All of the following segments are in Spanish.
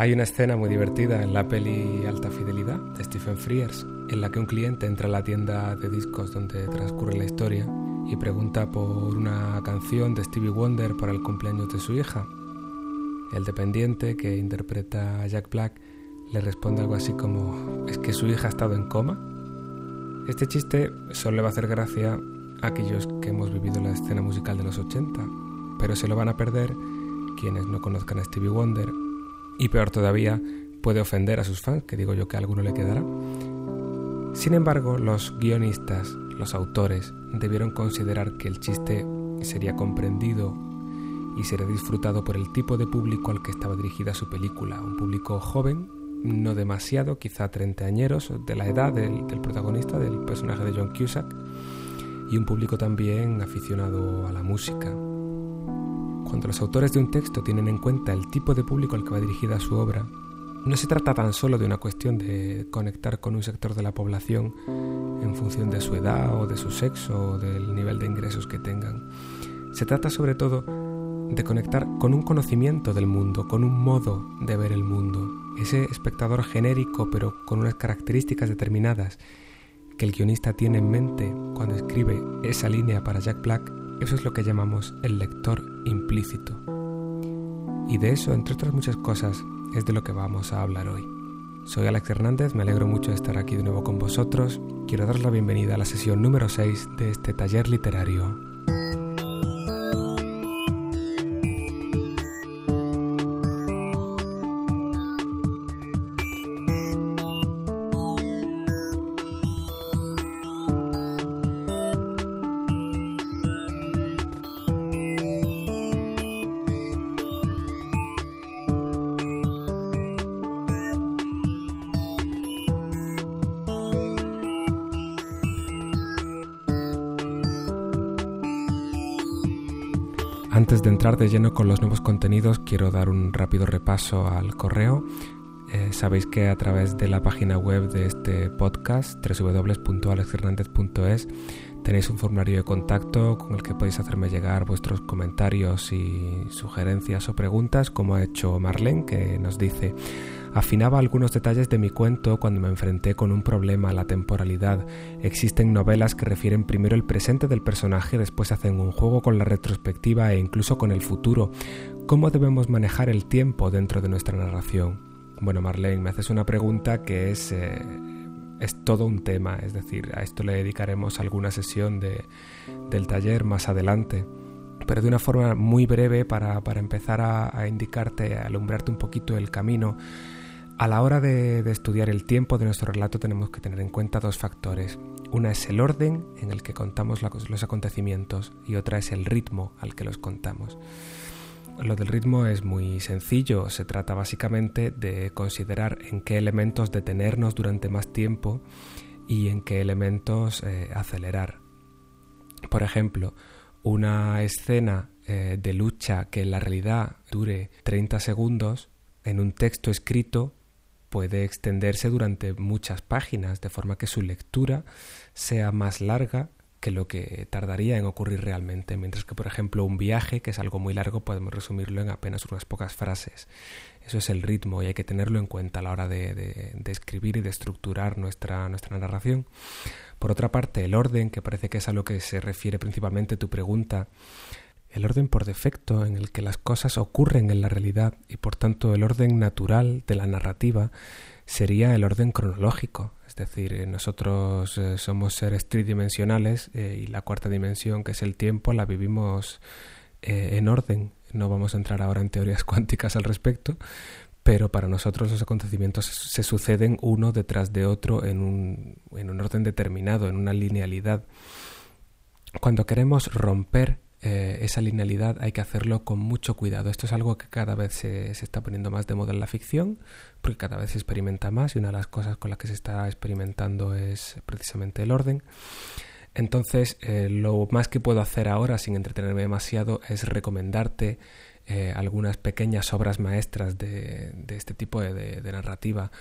Hay una escena muy divertida en la peli Alta Fidelidad de Stephen Frears, en la que un cliente entra a la tienda de discos donde transcurre la historia y pregunta por una canción de Stevie Wonder para el cumpleaños de su hija. El dependiente que interpreta a Jack Black le responde algo así como ¿es que su hija ha estado en coma? Este chiste solo le va a hacer gracia a aquellos que hemos vivido la escena musical de los 80, pero se lo van a perder quienes no conozcan a Stevie Wonder y peor todavía, puede ofender a sus fans, que digo yo que a alguno le quedará. Sin embargo, los guionistas, los autores, debieron considerar que el chiste sería comprendido y sería disfrutado por el tipo de público al que estaba dirigida su película, un público joven, no demasiado, quizá treintañeros, de la edad del, del protagonista, del personaje de John Cusack, y un público también aficionado a la música, cuando los autores de un texto tienen en cuenta el tipo de público al que va dirigida su obra, no se trata tan solo de una cuestión de conectar con un sector de la población en función de su edad o de su sexo o del nivel de ingresos que tengan. Se trata sobre todo de conectar con un conocimiento del mundo, con un modo de ver el mundo. Ese espectador genérico pero con unas características determinadas que el guionista tiene en mente cuando escribe esa línea para Jack Black eso es lo que llamamos el lector implícito. Y de eso, entre otras muchas cosas, es de lo que vamos a hablar hoy. Soy Alex Hernández, me alegro mucho de estar aquí de nuevo con vosotros. Quiero daros la bienvenida a la sesión número 6 de este taller literario Antes de entrar de lleno con los nuevos contenidos, quiero dar un rápido repaso al correo. Eh, sabéis que a través de la página web de este podcast, www.alexhernandez.es, tenéis un formulario de contacto con el que podéis hacerme llegar vuestros comentarios y sugerencias o preguntas, como ha hecho Marlene, que nos dice Afinaba algunos detalles de mi cuento cuando me enfrenté con un problema la temporalidad. Existen novelas que refieren primero el presente del personaje, después hacen un juego con la retrospectiva e incluso con el futuro. ¿Cómo debemos manejar el tiempo dentro de nuestra narración? Bueno, Marlene, me haces una pregunta que es, eh, es todo un tema, es decir, a esto le dedicaremos alguna sesión de, del taller más adelante pero de una forma muy breve para, empezar a, a, indicarte, a alumbrarte un poquito el camino. A la hora de, estudiar el tiempo de nuestro relato tenemos que tener en cuenta dos factores. Una es el orden en el que contamos los acontecimientos y otra es el ritmo al que los contamos. Lo del ritmo es muy sencillo, se trata básicamente de considerar en qué elementos detenernos durante más tiempo y en qué elementos eh, acelerar. Por ejemplo, una escena eh, de lucha que en la realidad dure 30 segundos en un texto escrito puede extenderse durante muchas páginas, de forma que su lectura sea más larga que lo que tardaría en ocurrir realmente, mientras que, por ejemplo, un viaje, que es algo muy largo, podemos resumirlo en apenas unas pocas frases. Eso es el ritmo y hay que tenerlo en cuenta a la hora de, escribir y de estructurar nuestra, nuestra narración. Por otra parte, el orden, que parece que es a lo que se refiere principalmente tu pregunta, el orden por defecto en el que las cosas ocurren en la realidad y por tanto el orden natural de la narrativa sería el orden cronológico. Es decir, eh, nosotros eh, somos seres tridimensionales eh, y la cuarta dimensión, que es el tiempo, la vivimos en orden. No vamos a entrar ahora en teorías cuánticas al respecto, pero para nosotros los acontecimientos se suceden uno detrás de otro en un, en un orden determinado, en una linealidad. Cuando queremos romper eh, esa linealidad hay que hacerlo con mucho cuidado. Esto es algo que cada vez se, está poniendo más de moda en la ficción, porque cada vez se experimenta más y una de las cosas con las que se está experimentando es precisamente el orden. Entonces, eh, lo más que puedo hacer ahora, sin entretenerme demasiado, es recomendarte eh, algunas pequeñas obras maestras de, este tipo de, narrativa.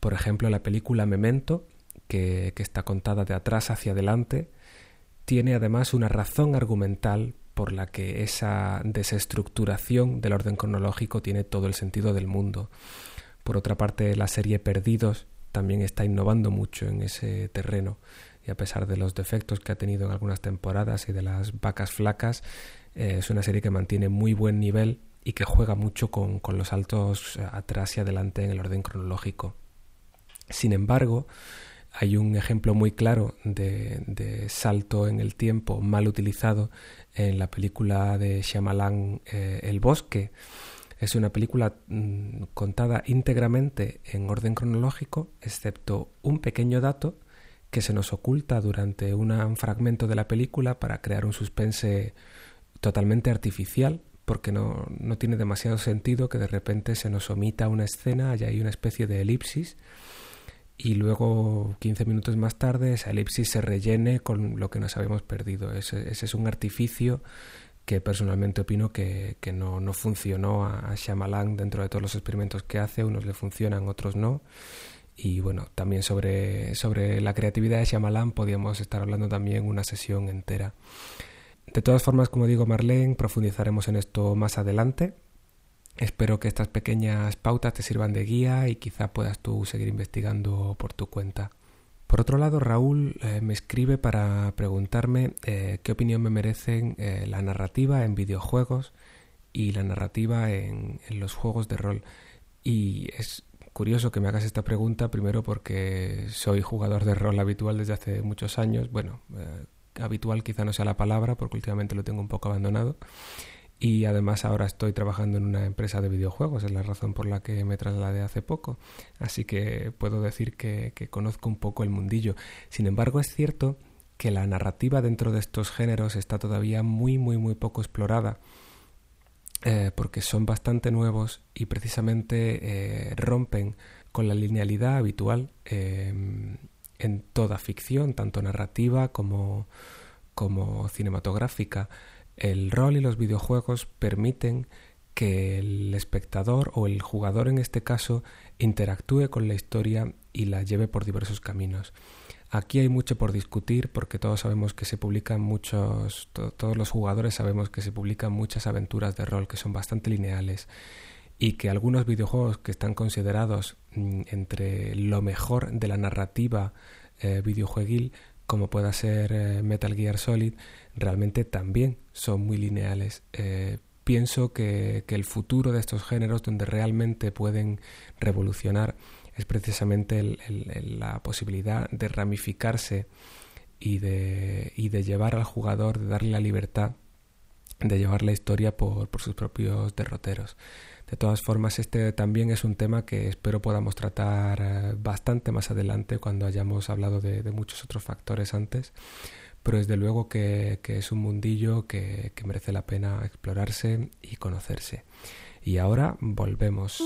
Por ejemplo, la película Memento, que está contada de atrás hacia adelante, tiene además una razón argumental por la que esa desestructuración del orden cronológico tiene todo el sentido del mundo. Por otra parte, la serie Perdidos también está innovando mucho en ese terreno y a pesar de los defectos que ha tenido en algunas temporadas y de las vacas flacas, eh, es una serie que mantiene muy buen nivel y que juega mucho con, con los saltos atrás y adelante en el orden cronológico. Sin embargo, hay un ejemplo muy claro de, salto en el tiempo mal utilizado en la película de Shyamalan eh, El Bosque. Es una película mm, contada íntegramente en orden cronológico, excepto un pequeño dato que se nos oculta durante un fragmento de la película para crear un suspense totalmente artificial, porque no, no tiene demasiado sentido que de repente se nos omita una escena y hay una especie de elipsis y luego 15 minutos más tarde esa elipsis se rellene con lo que nos habíamos perdido. Ese, es un artificio que personalmente opino que, no, no, funcionó a, Shyamalan dentro de todos los experimentos que hace, unos le funcionan, otros no. Y bueno, también sobre, sobre la creatividad de Shyamalan podíamos estar hablando también una sesión entera. De todas formas, como digo Marlene, profundizaremos en esto más adelante. Espero que estas pequeñas pautas te sirvan de guía y quizá puedas tú seguir investigando por tu cuenta. Por otro lado, Raúl eh, me escribe para preguntarme eh, qué opinión me merecen eh, la narrativa en videojuegos y la narrativa en, en, los juegos de rol. Y es curioso que me hagas esta pregunta, primero porque soy jugador de rol habitual desde hace muchos años. Bueno, habitual quizá no sea la palabra porque últimamente lo tengo un poco abandonado y además ahora estoy trabajando en una empresa de videojuegos, es la razón por la que me trasladé hace poco, así que puedo decir que, conozco un poco el mundillo. Sin embargo, es cierto que la narrativa dentro de estos géneros está todavía muy, muy, muy poco explorada. Eh, porque son bastante nuevos y precisamente eh, rompen con la linealidad habitual em, en toda ficción, tanto narrativa como, como cinematográfica el rol y los videojuegos permiten que el espectador o el jugador en este caso interactúe con la historia y la lleve por diversos caminos. Aquí hay mucho por discutir porque todos sabemos que se publican muchos, todos los jugadores sabemos que se publican muchas aventuras de rol que son bastante lineales y que algunos videojuegos que están considerados mm, entre lo mejor de la narrativa eh, videojueguil como pueda ser eh, Metal Gear Solid, realmente también son muy lineales. Eh, pienso que, el futuro de estos géneros donde realmente pueden revolucionar es precisamente la posibilidad de ramificarse y de, y de llevar al jugador, de darle la libertad de llevar la historia por, por sus propios derroteros. De todas formas, este también es un tema que espero podamos tratar eh, bastante más adelante cuando hayamos hablado de, muchos otros factores antes, pero desde luego que, es un mundillo que merece la pena explorarse y conocerse. Y ahora volvemos.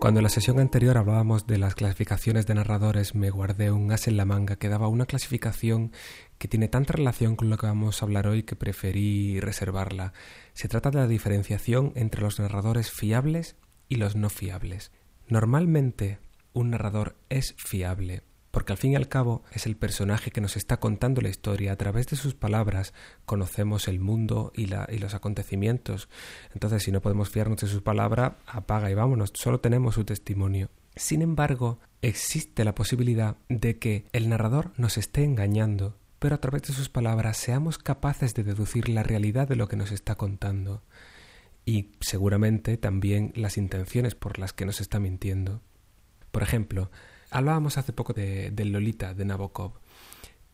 Cuando en la sesión anterior hablábamos de las clasificaciones de narradores, me guardé un as en la manga que daba una clasificación que tiene tanta relación con lo que vamos a hablar hoy que preferí reservarla. Se trata de la diferenciación entre los narradores fiables y los no fiables. Normalmente, un narrador es fiable porque al fin y al cabo es el personaje que nos está contando la historia. A través de sus palabras conocemos el mundo y, la, y los acontecimientos. Entonces, si no podemos fiarnos de su palabra, apaga y vámonos. Solo tenemos su testimonio. Sin embargo, existe la posibilidad de que el narrador nos esté engañando, pero a través de sus palabras seamos capaces de deducir la realidad de lo que nos está contando y seguramente también las intenciones por las que nos está mintiendo. Por ejemplo, Hablábamos hace poco de, Lolita, de Nabokov,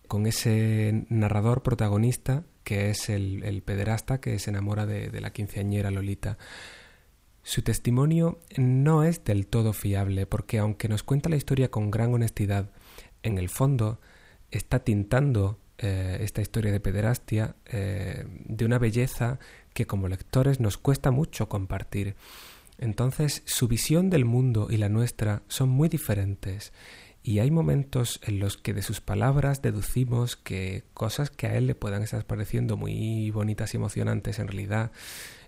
con ese narrador protagonista que es el, pederasta que se enamora de, la quinceañera Lolita. Su testimonio no es del todo fiable porque aunque nos cuenta la historia con gran honestidad, en el fondo está tintando eh, esta historia de pederastia eh, de una belleza que como lectores nos cuesta mucho compartir. Entonces su visión del mundo y la nuestra son muy diferentes y hay momentos en los que de sus palabras deducimos que cosas que a él le puedan estar pareciendo muy bonitas y emocionantes en realidad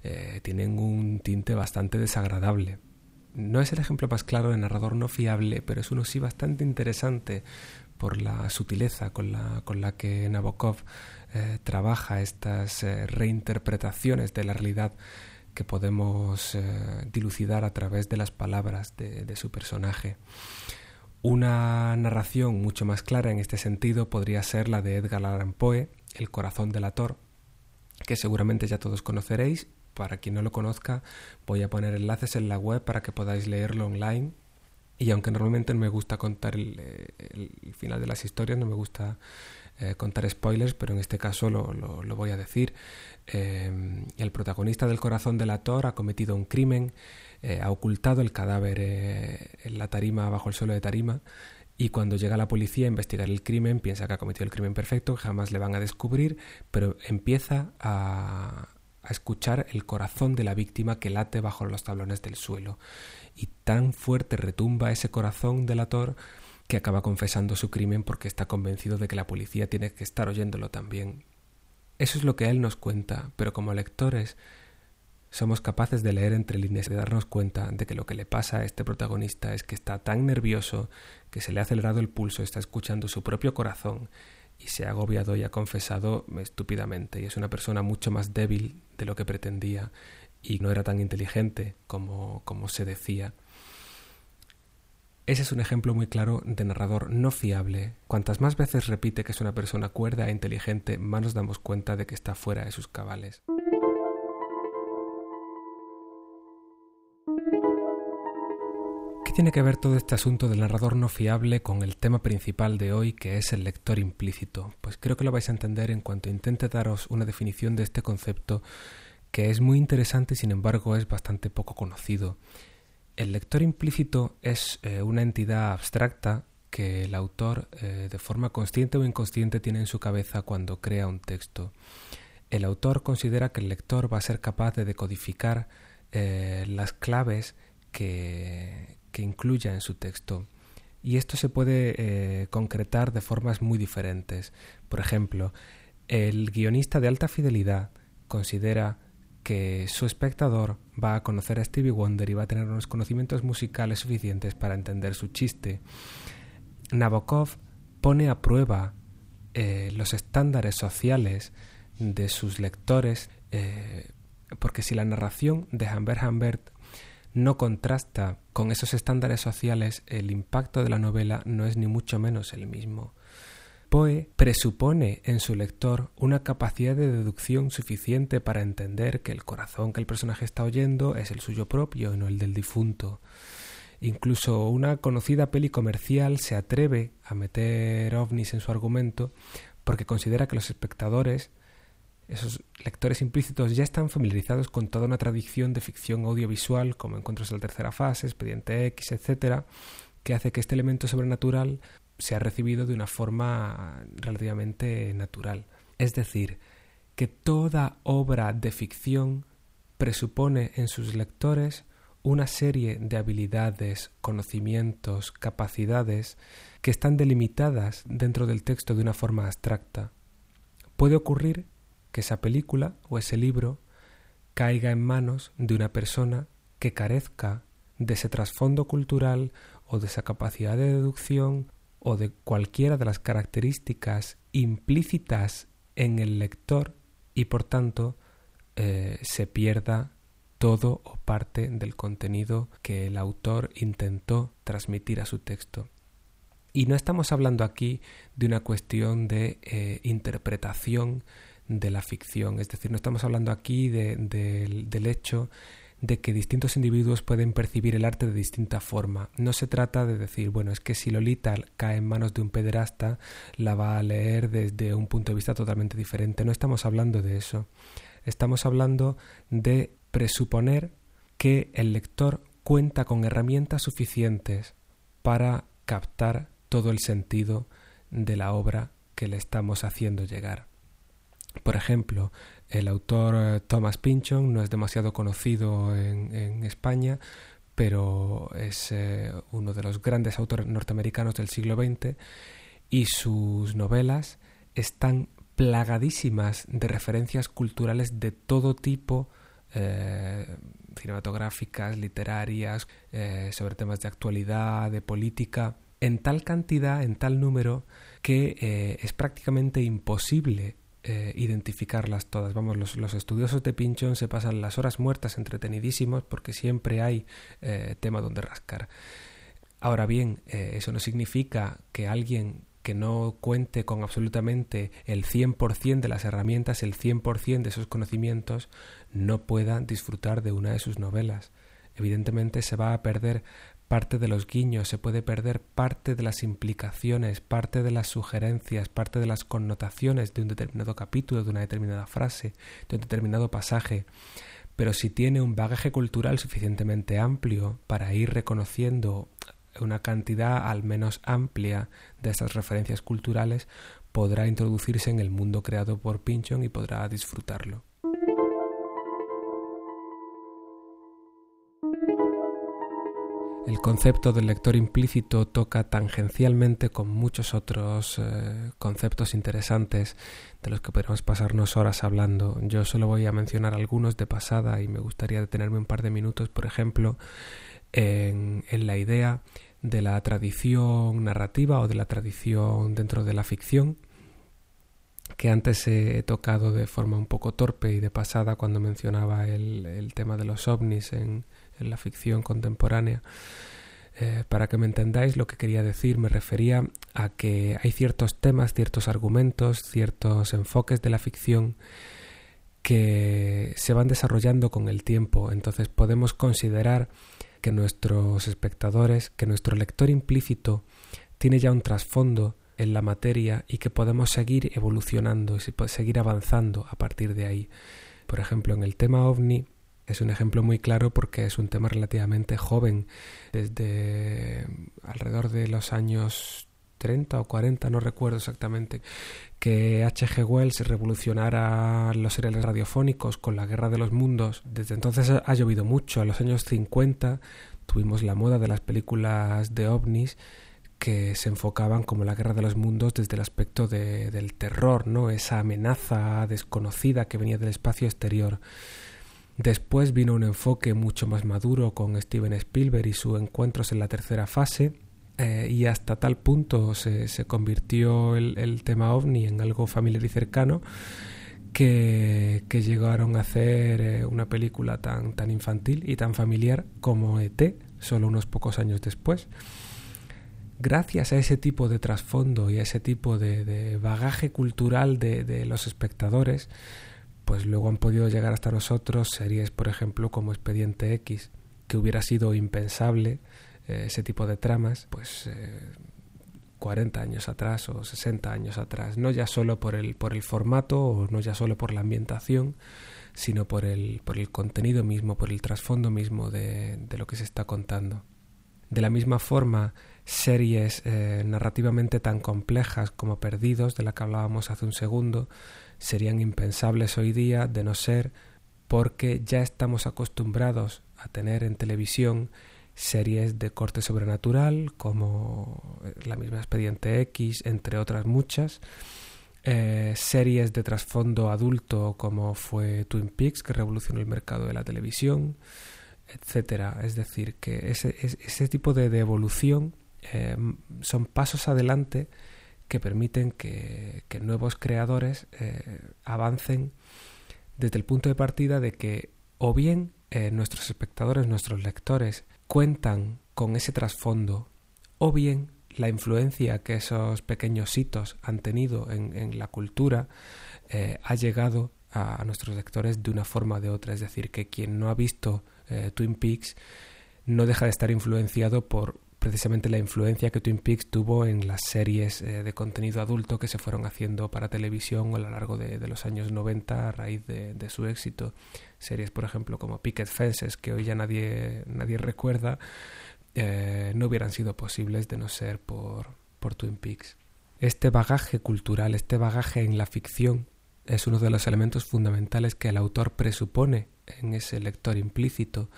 eh, tienen un tinte bastante desagradable. No es el ejemplo más claro de narrador no fiable, pero es uno sí bastante interesante por la sutileza con la, con la que Nabokov eh, trabaja estas eh, reinterpretaciones de la realidad que podemos eh, dilucidar a través de las palabras de, su personaje. Una narración mucho más clara en este sentido podría ser la de Edgar Allan Poe, El corazón del ator, que seguramente ya todos conoceréis. Para quien no lo conozca, voy a poner enlaces en la web para que podáis leerlo online. Y aunque normalmente no me gusta contar el, final de las historias, no me gusta eh, contar spoilers, pero en este caso lo, voy a decir. Eh, el protagonista del corazón del ator ha cometido un crimen eh, ha ocultado el cadáver eh, en la tarima, bajo el suelo de tarima, y cuando llega la policía a investigar el crimen, piensa que ha cometido el crimen perfecto, que jamás le van a descubrir, pero empieza a, a escuchar el corazón de la víctima que late bajo los tablones del suelo. Y tan fuerte retumba ese corazón del ator que acaba confesando su crimen porque está convencido de que la policía tiene que estar oyéndolo también. Eso es lo que él nos cuenta, pero como lectores somos capaces de leer entre líneas y de darnos cuenta de que lo que le pasa a este protagonista es que está tan nervioso que se le ha acelerado el pulso, está escuchando su propio corazón y se ha agobiado y ha confesado estúpidamente y es una persona mucho más débil de lo que pretendía y no era tan inteligente como, como se decía. Ese es un ejemplo muy claro de narrador no fiable. Cuantas más veces repite que es una persona cuerda e inteligente, más nos damos cuenta de que está fuera de sus cabales. tiene que ver todo este asunto del narrador no fiable con el tema principal de hoy, que es el lector implícito? Pues creo que lo vais a entender en cuanto intente daros una definición de este concepto que es muy interesante y sin embargo es bastante poco conocido. El lector implícito es eh, una entidad abstracta que el autor eh, de forma consciente o inconsciente tiene en su cabeza cuando crea un texto. El autor considera que el lector va a ser capaz de decodificar eh, las claves que, que incluya en su texto. Y esto se puede concretar de formas muy diferentes. Por ejemplo, el guionista de alta fidelidad considera que su espectador va a conocer a Stevie Wonder y va a tener unos conocimientos musicales suficientes para entender su chiste. Nabokov pone a prueba eh, los estándares sociales de sus lectores, eh, porque si la narración de Humbert Humbert no contrasta con esos estándares sociales, el impacto de la novela no es ni mucho menos el mismo. Poe presupone en su lector una capacidad de deducción suficiente para entender que el corazón que el personaje está oyendo es el suyo propio y no el del difunto. Incluso una conocida peli comercial se atreve a meter ovnis en su argumento porque considera que los espectadores esos lectores implícitos ya están familiarizados con toda una tradición de ficción audiovisual como Encuentros de la Tercera Fase, Expediente X, etc., que hace que este elemento sobrenatural sea recibido de una forma relativamente natural. Es decir, que toda obra de ficción presupone en sus lectores una serie de habilidades, conocimientos, capacidades que están delimitadas dentro del texto de una forma abstracta. Puede ocurrir que esa película o ese libro caiga en manos de una persona que carezca de ese trasfondo cultural o de esa capacidad de deducción o de cualquiera de las características implícitas en el lector y por tanto eh, se pierda todo o parte del contenido que el autor intentó transmitir a su texto. Y no estamos hablando aquí de una cuestión de eh, interpretación de la ficción. Es decir, no estamos hablando aquí del hecho de que distintos individuos pueden percibir el arte de distinta forma. No se trata de decir, bueno, es que si Lolita cae en manos de un pederasta, la va a leer desde un punto de vista totalmente diferente. No estamos hablando de eso. Estamos hablando de presuponer que el lector cuenta con herramientas suficientes para captar todo el sentido de la obra que le estamos haciendo llegar. Por ejemplo, el autor eh, Thomas Pynchon no es demasiado conocido en, España, pero es eh, uno de los grandes autores norteamericanos del siglo XX y sus novelas están plagadísimas de referencias culturales de todo tipo, eh, cinematográficas, literarias, sobre temas de actualidad, de política. en tal cantidad, en tal número, que es prácticamente imposible eh, identificarlas todas. Vamos, los, estudiosos de Pinchón se pasan las horas muertas entretenidísimos porque siempre hay eh, tema donde rascar. Ahora bien, eso no significa que alguien que no cuente con absolutamente el 100% de las herramientas, el 100% de esos conocimientos, no pueda disfrutar de una de sus novelas. Evidentemente se va a perder parte de los guiños, se puede perder parte de las implicaciones, parte de las sugerencias, parte de las connotaciones de un determinado capítulo, de una determinada frase, de un determinado pasaje. Pero si tiene un bagaje cultural suficientemente amplio para ir reconociendo una cantidad al menos amplia de estas referencias culturales, podrá introducirse en el mundo creado por Pinchon y podrá disfrutarlo. El concepto del lector implícito toca tangencialmente con muchos otros eh, conceptos interesantes de los que podemos pasarnos horas hablando. Yo solo voy a mencionar algunos de pasada y me gustaría detenerme un par de minutos, por ejemplo, en, en la idea de la tradición narrativa o de la tradición dentro de la ficción que antes he tocado de forma un poco torpe y de pasada cuando mencionaba el, el tema de los ovnis en, en la ficción contemporánea. Eh, para que me entendáis lo que quería decir, me refería a que hay ciertos temas, ciertos argumentos, ciertos enfoques de la ficción que se van desarrollando con el tiempo. Entonces podemos considerar que nuestros espectadores, que nuestro lector implícito tiene ya un trasfondo en la materia y que podemos seguir evolucionando y seguir avanzando a partir de ahí. Por ejemplo, en el tema ovni es un ejemplo muy claro porque es un tema relativamente joven, desde alrededor de los años 30 o 40, no recuerdo exactamente, que H.G. Wells revolucionara los seriales radiofónicos con la Guerra de los Mundos. Desde entonces ha llovido mucho. En los años 50 tuvimos la moda de las películas de ovnis que se enfocaban como la guerra de los mundos desde el aspecto del terror, ¿no? esa amenaza desconocida que venía del espacio exterior. Después vino un enfoque mucho más maduro con Steven Spielberg y sus encuentros en la tercera fase, eh, y hasta tal punto se, convirtió el, tema ovni en algo familiar y cercano que, llegaron a hacer eh, una película tan, tan infantil y tan familiar como ET, solo unos pocos años después. Gracias a ese tipo de trasfondo y a ese tipo de, bagaje cultural de los espectadores, pues luego han podido llegar hasta nosotros series, por ejemplo, como Expediente X, que hubiera sido impensable eh, ese tipo de tramas, pues eh, 40 años atrás o 60 años atrás, no ya solo por el, por el formato o no ya solo por la ambientación, sino por el, por el contenido mismo, por el trasfondo mismo de, de lo que se está contando. De la misma forma, series eh, narrativamente tan complejas como Perdidos, de la que hablábamos hace un segundo, serían impensables hoy día de no ser porque ya estamos acostumbrados a tener en televisión series de corte sobrenatural como la misma Expediente X, entre otras muchas, eh, series de trasfondo adulto como fue Twin Peaks, que revolucionó el mercado de la televisión, etcétera. Es decir, que ese, ese tipo de, evolución eh, son pasos adelante que permiten que, nuevos creadores eh, avancen desde el punto de partida de que o bien eh, nuestros espectadores, nuestros lectores cuentan con ese trasfondo, o bien la influencia que esos pequeños hitos han tenido en, la cultura ha llegado a, nuestros lectores de una forma o de otra. Es decir, que quien no ha visto Twin Peaks no deja de estar influenciado por precisamente la influencia que Twin Peaks tuvo en las series eh, de contenido adulto que se fueron haciendo para televisión a lo largo de, los años 90 a raíz de, su éxito. Series, por ejemplo, como Picket Fences, que hoy ya nadie, nadie recuerda, eh, no hubieran sido posibles de no ser por Twin Peaks. Este bagaje cultural, este bagaje en la ficción, es uno de los elementos fundamentales que el autor presupone en ese lector implícito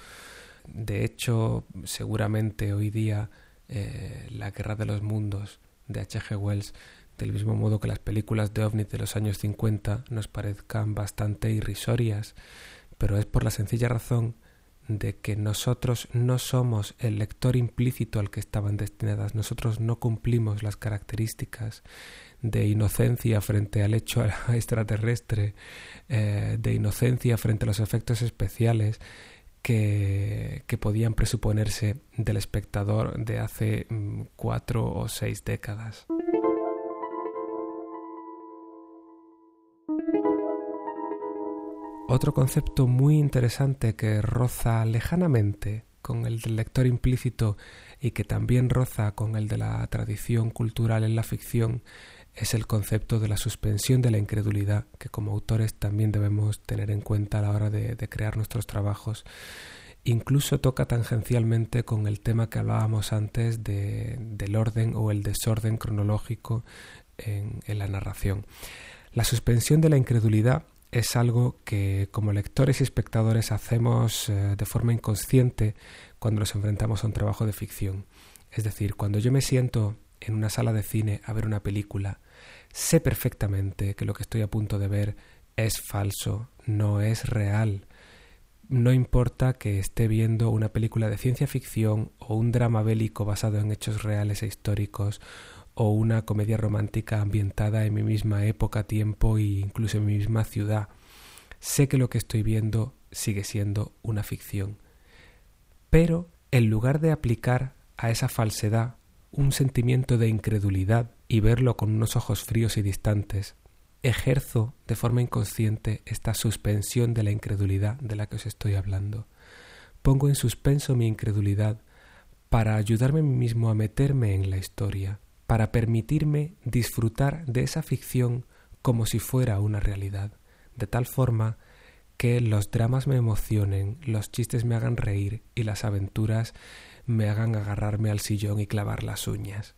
de hecho, seguramente hoy día eh, la Guerra de los Mundos de H.G. Wells, del mismo modo que las películas de ovnis de los años 50 nos parezcan bastante irrisorias, pero es por la sencilla razón de que nosotros no somos el lector implícito al que estaban destinadas, nosotros no cumplimos las características de inocencia frente al hecho extraterrestre, eh, de inocencia frente a los efectos especiales que, que, podían presuponerse del espectador de hace mm, cuatro o seis décadas. Otro concepto muy interesante que roza lejanamente con el del lector implícito y que también roza con el de la tradición cultural en la ficción es el concepto de la suspensión de la incredulidad, que como autores también debemos tener en cuenta a la hora de, crear nuestros trabajos. Incluso toca tangencialmente con el tema que hablábamos antes del orden o el desorden cronológico en la narración. La suspensión de la incredulidad es algo que como lectores y espectadores hacemos eh, de forma inconsciente cuando nos enfrentamos a un trabajo de ficción. Es decir, cuando yo me siento en una sala de cine a ver una película, sé perfectamente que lo que estoy a punto de ver es falso, no es real. No importa que esté viendo una película de ciencia ficción o un drama bélico basado en hechos reales e históricos o una comedia romántica ambientada en mi misma época, tiempo e incluso en mi misma ciudad. Sé que lo que estoy viendo sigue siendo una ficción. Pero, en lugar de aplicar a esa falsedad un sentimiento de incredulidad y verlo con unos ojos fríos y distantes, ejerzo de forma inconsciente esta suspensión de la incredulidad de la que os estoy hablando. Pongo en suspenso mi incredulidad para ayudarme a mí mismo a meterme en la historia, para permitirme disfrutar de esa ficción como si fuera una realidad, de tal forma que los dramas me emocionen, los chistes me hagan reír y las aventuras me hagan agarrarme al sillón y clavar las uñas.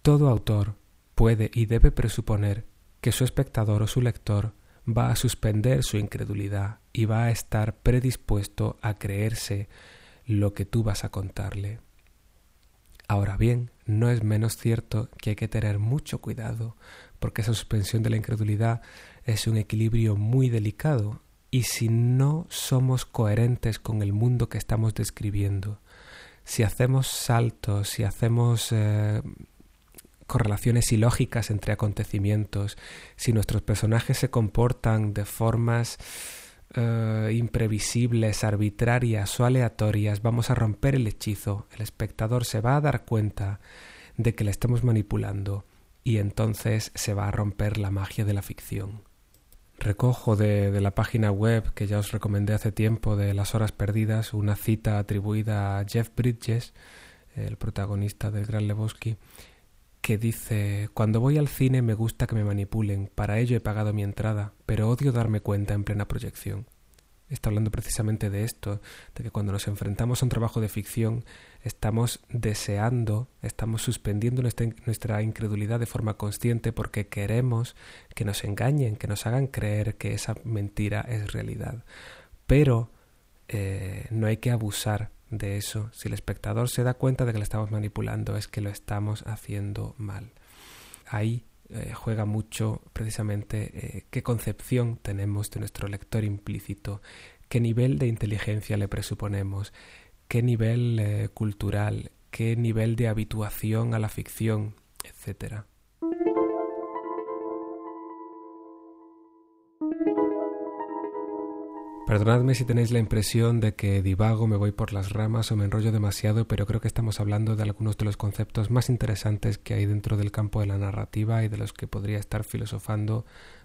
Todo autor puede y debe presuponer que su espectador o su lector va a suspender su incredulidad y va a estar predispuesto a creerse lo que tú vas a contarle. Ahora bien, no es menos cierto que hay que tener mucho cuidado, porque esa suspensión de la incredulidad es un equilibrio muy delicado, y si no somos coherentes con el mundo que estamos describiendo, si hacemos saltos, si hacemos eh, correlaciones ilógicas entre acontecimientos, si nuestros personajes se comportan de formas eh, imprevisibles, arbitrarias o aleatorias, vamos a romper el hechizo. El espectador se va a dar cuenta de que le estamos manipulando y entonces se va a romper la magia de la ficción. Recojo de, de, la página web que ya os recomendé hace tiempo de Las Horas Perdidas una cita atribuida a Jeff Bridges, el protagonista del Gran Lebowski, que dice Cuando voy al cine me gusta que me manipulen, para ello he pagado mi entrada, pero odio darme cuenta en plena proyección. Está hablando precisamente de esto, de que cuando nos enfrentamos a un trabajo de ficción estamos deseando, estamos suspendiendo nuestra, incredulidad de forma consciente porque queremos que nos engañen, que nos hagan creer que esa mentira es realidad. Pero eh, no hay que abusar de eso. Si el espectador se da cuenta de que le estamos manipulando, es que lo estamos haciendo mal. Ahí eh, juega mucho precisamente eh, qué concepción tenemos de nuestro lector implícito, qué nivel de inteligencia le presuponemos, qué nivel eh, cultural, qué nivel de habituación a la ficción, etcétera. Perdonadme si tenéis la impresión de que divago, me voy por las ramas o me enrollo demasiado, pero creo que estamos hablando de algunos de los conceptos más interesantes que hay dentro del campo de la narrativa y de los que podría estar filosofando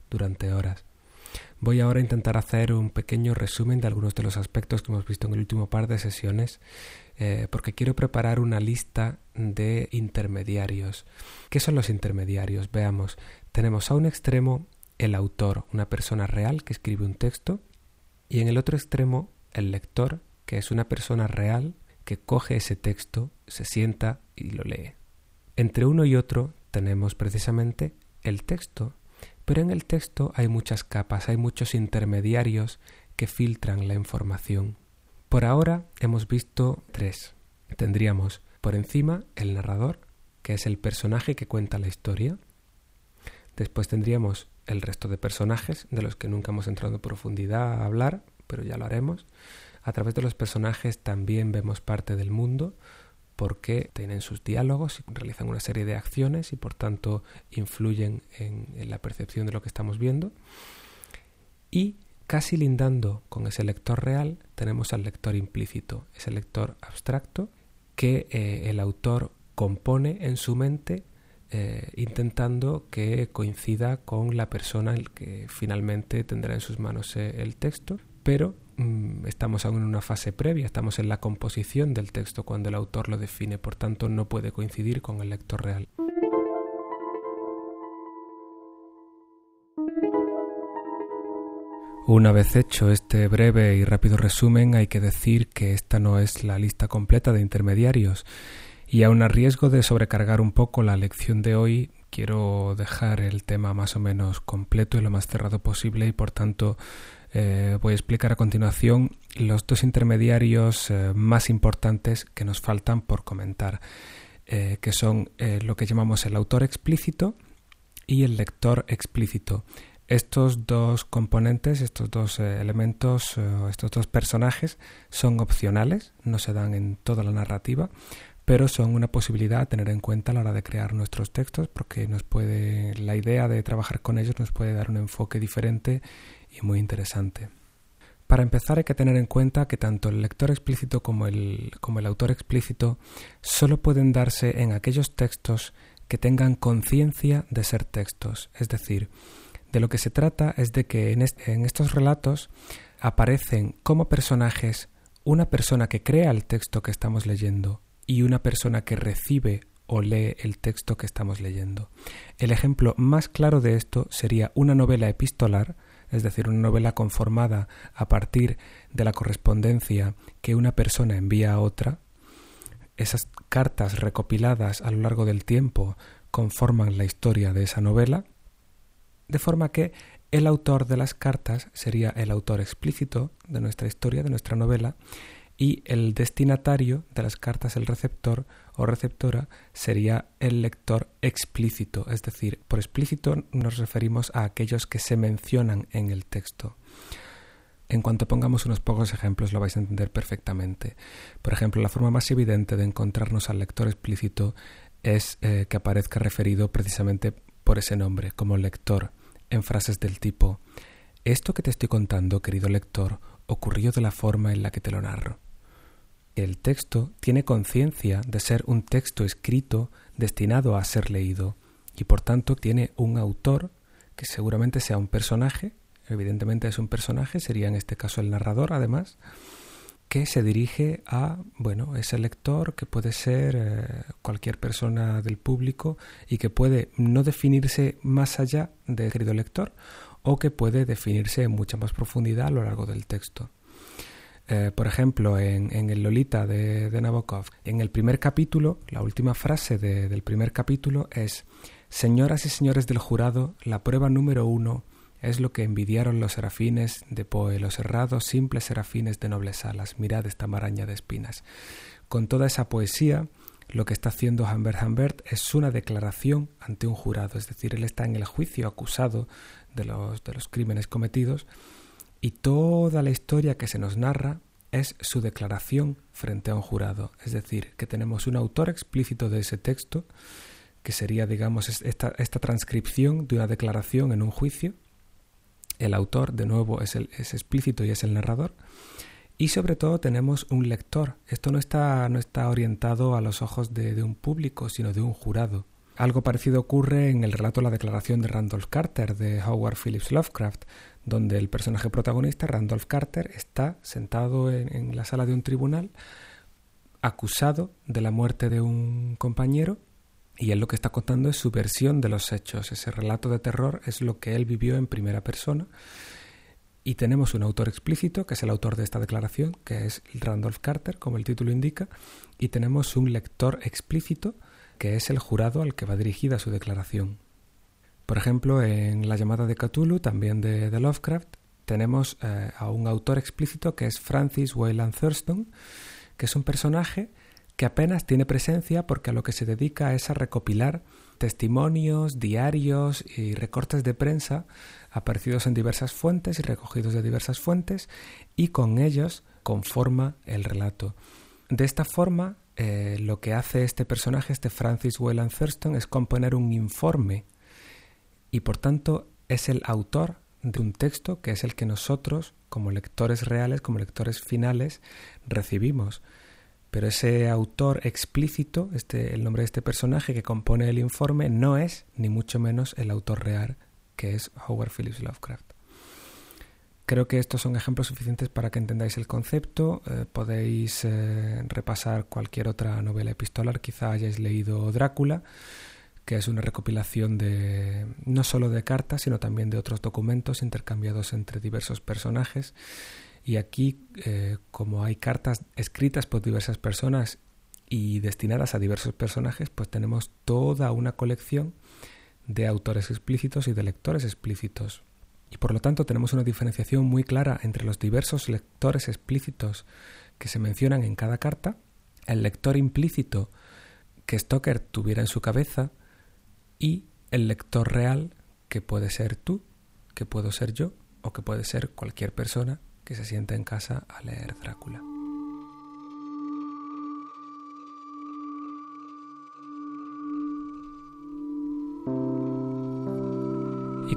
durante horas. Voy ahora a intentar hacer un pequeño resumen de algunos de los aspectos que hemos visto en el último par de sesiones, eh, porque quiero preparar una lista de intermediarios. ¿Qué son los intermediarios? Veamos, tenemos a un extremo el autor, una persona real que escribe un texto, y en el otro extremo, el lector, que es una persona real que coge ese texto, se sienta y lo lee. Entre uno y otro tenemos precisamente el texto, pero en el texto hay muchas capas, hay muchos intermediarios que filtran la información. Por ahora hemos visto tres. Tendríamos por encima el narrador, que es el personaje que cuenta la historia. Después tendríamos el resto de personajes de los que nunca hemos entrado en profundidad a hablar, pero ya lo haremos. A través de los personajes también vemos parte del mundo porque tienen sus diálogos, y realizan una serie de acciones y por tanto influyen en, la percepción de lo que estamos viendo. Y casi lindando con ese lector real tenemos al lector implícito, ese lector abstracto que eh, el autor compone en su mente eh, intentando que coincida con la persona que finalmente tendrá en sus manos eh, el texto, pero mm, estamos aún en una fase previa, estamos en la composición del texto cuando el autor lo define, por tanto no puede coincidir con el lector real. Una vez hecho este breve y rápido resumen, hay que decir que esta no es la lista completa de intermediarios y aun a riesgo de sobrecargar un poco la lección de hoy, quiero dejar el tema más o menos completo y lo más cerrado posible y por tanto eh, voy a explicar a continuación los dos intermediarios eh, más importantes que nos faltan por comentar, eh, que son lo que llamamos el autor explícito y el lector explícito. Estos dos componentes, estos dos elementos, estos dos personajes son opcionales, no se dan en toda la narrativa, pero son una posibilidad a tener en cuenta a la hora de crear nuestros textos porque nos puede la idea de trabajar con ellos nos puede dar un enfoque diferente y muy interesante. Para empezar hay que tener en cuenta que tanto el lector explícito como el, como el autor explícito solo pueden darse en aquellos textos que tengan conciencia de ser textos, es decir, de lo que se trata es de que en, estos relatos aparecen como personajes una persona que crea el texto que estamos leyendo y una persona que recibe o lee el texto que estamos leyendo. El ejemplo más claro de esto sería una novela epistolar, es decir, una novela conformada a partir de la correspondencia que una persona envía a otra. Esas cartas recopiladas a lo largo del tiempo conforman la historia de esa novela de forma que el autor de las cartas sería el autor explícito de nuestra historia, de nuestra novela, y el destinatario de las cartas, el receptor o receptora, sería el lector explícito, es decir, por explícito nos referimos a aquellos que se mencionan en el texto. En cuanto pongamos unos pocos ejemplos lo vais a entender perfectamente. Por ejemplo, la forma más evidente de encontrarnos al lector explícito es eh, que aparezca referido precisamente por ese nombre, como lector, en frases del tipo Esto que te estoy contando, querido lector, ocurrió de la forma en la que te lo narro. El texto tiene conciencia de ser un texto escrito destinado a ser leído y por tanto tiene un autor que seguramente sea un personaje, evidentemente es un personaje, sería en este caso el narrador además, que se dirige a, bueno, ese lector que puede ser eh, cualquier persona del público y que puede no definirse más allá de querido lector o que puede definirse en mucha más profundidad a lo largo del texto. Eh, por ejemplo, en, el Lolita de, Nabokov, en el primer capítulo, la última frase del primer capítulo es Señoras y señores del jurado, la prueba número uno es lo que envidiaron los serafines de Poe, los errados simples serafines de nobles alas. Mirad esta maraña de espinas. Con toda esa poesía, lo que está haciendo Humbert Humbert es una declaración ante un jurado, es decir, él está en el juicio acusado de los, de los crímenes cometidos y toda la historia que se nos narra es su declaración frente a un jurado, es decir, que tenemos un autor explícito de ese texto, que sería, digamos, esta, transcripción de una declaración en un juicio, el autor, de nuevo, es, el, es explícito y es el narrador. Y sobre todo tenemos un lector. Esto no está, no está orientado a los ojos de, un público, sino de un jurado. Algo parecido ocurre en el relato La Declaración de Randolph Carter de Howard Phillips Lovecraft, donde el personaje protagonista, Randolph Carter, está sentado en la sala de un tribunal acusado de la muerte de un compañero y él lo que está contando es su versión de los hechos. Ese relato de terror es lo que él vivió en primera persona. Y tenemos un autor explícito, que es el autor de esta declaración, que es Randolph Carter, como el título indica, y tenemos un lector explícito, que es el jurado al que va dirigida su declaración. Por ejemplo, en La llamada de Cthulhu, también de, Lovecraft, tenemos eh, a un autor explícito que es Francis Wayland Thurston, que es un personaje que apenas tiene presencia porque a lo que se dedica es a recopilar testimonios, diarios y recortes de prensa aparecidos en diversas fuentes y recogidos de diversas fuentes y con ellos conforma el relato. De esta forma, eh, lo que hace este personaje, este Francis Wayland Thurston, es componer un informe y por tanto es el autor de un texto que es el que nosotros, como lectores reales, como lectores finales, recibimos. Pero ese autor explícito, este, el nombre de este personaje que compone el informe, no es ni mucho menos el autor real, que es Howard Phillips Lovecraft. Creo que estos son ejemplos suficientes para que entendáis el concepto. Eh, podéis eh, repasar cualquier otra novela epistolar, quizá hayáis leído Drácula, que es una recopilación de no solo de cartas, sino también de otros documentos intercambiados entre diversos personajes. Y aquí, eh, como hay cartas escritas por diversas personas y destinadas a diversos personajes, pues tenemos toda una colección de autores explícitos y de lectores explícitos. Y por lo tanto tenemos una diferenciación muy clara entre los diversos lectores explícitos que se mencionan en cada carta, el lector implícito que Stoker tuviera en su cabeza, y el lector real que puede ser tú, que puedo ser yo o que puede ser cualquier persona que se siente en casa a leer Drácula.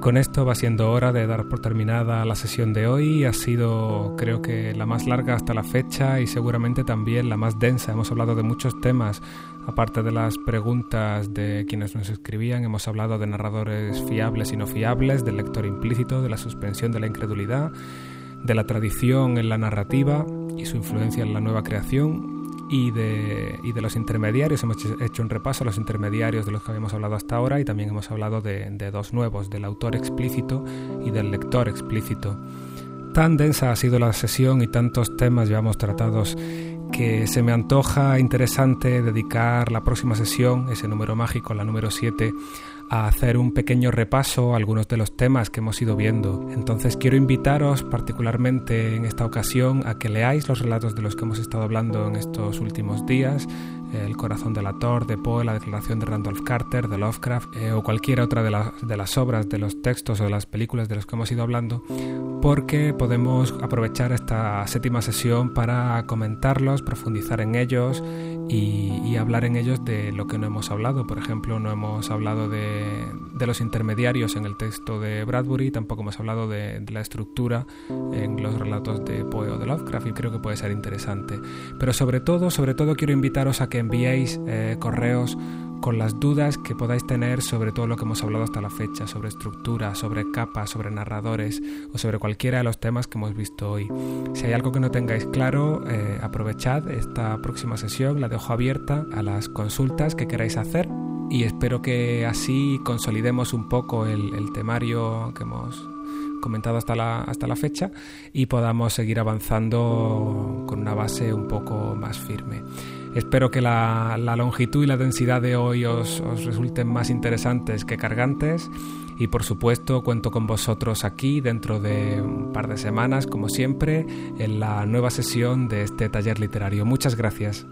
Con esto va siendo hora de dar por terminada la sesión de hoy. Ha sido creo que la más larga hasta la fecha y seguramente también la más densa. Hemos hablado de muchos temas, aparte de las preguntas de quienes nos escribían, hemos hablado de narradores fiables y no fiables, del lector implícito, de la suspensión de la incredulidad, de la tradición en la narrativa y su influencia en la nueva creación y de, y de los intermediarios. Hemos hecho un repaso a los intermediarios de los que habíamos hablado hasta ahora y también hemos hablado de, de dos nuevos, del autor explícito y del lector explícito. Tan densa ha sido la sesión y tantos temas llevamos tratados que se me antoja interesante dedicar la próxima sesión, ese número mágico, la número 7, a hacer un pequeño repaso a algunos de los temas que hemos ido viendo. Entonces quiero invitaros particularmente en esta ocasión a que leáis los relatos de los que hemos estado hablando en estos últimos días, El corazón del actor, de Poe, la declaración de Randolph Carter, de Lovecraft eh, o cualquier otra de, de las obras, de los textos o de las películas de los que hemos ido hablando, porque podemos aprovechar esta séptima sesión para comentarlos, profundizar en ellos y, hablar en ellos de lo que no hemos hablado. Por ejemplo, no hemos hablado de, los intermediarios en el texto de Bradbury, tampoco hemos hablado de, la estructura en los relatos de Poe o de Lovecraft y creo que puede ser interesante. Pero sobre todo, sobre todo quiero invitaros a que enviéis eh, correos con las dudas que podáis tener sobre todo lo que hemos hablado hasta la fecha, sobre estructura, sobre capas, sobre narradores o sobre cualquiera de los temas que hemos visto hoy. Si hay algo que no tengáis claro, eh, aprovechad esta próxima sesión, la dejo abierta a las consultas que queráis hacer y espero que así consolidemos un poco el, el temario que hemos comentado hasta la, hasta la fecha y podamos seguir avanzando con una base un poco más firme. Espero que la, longitud y la densidad de hoy os, resulten más interesantes que cargantes y por supuesto cuento con vosotros aquí dentro de un par de semanas, como siempre, en la nueva sesión de este taller literario. Muchas gracias.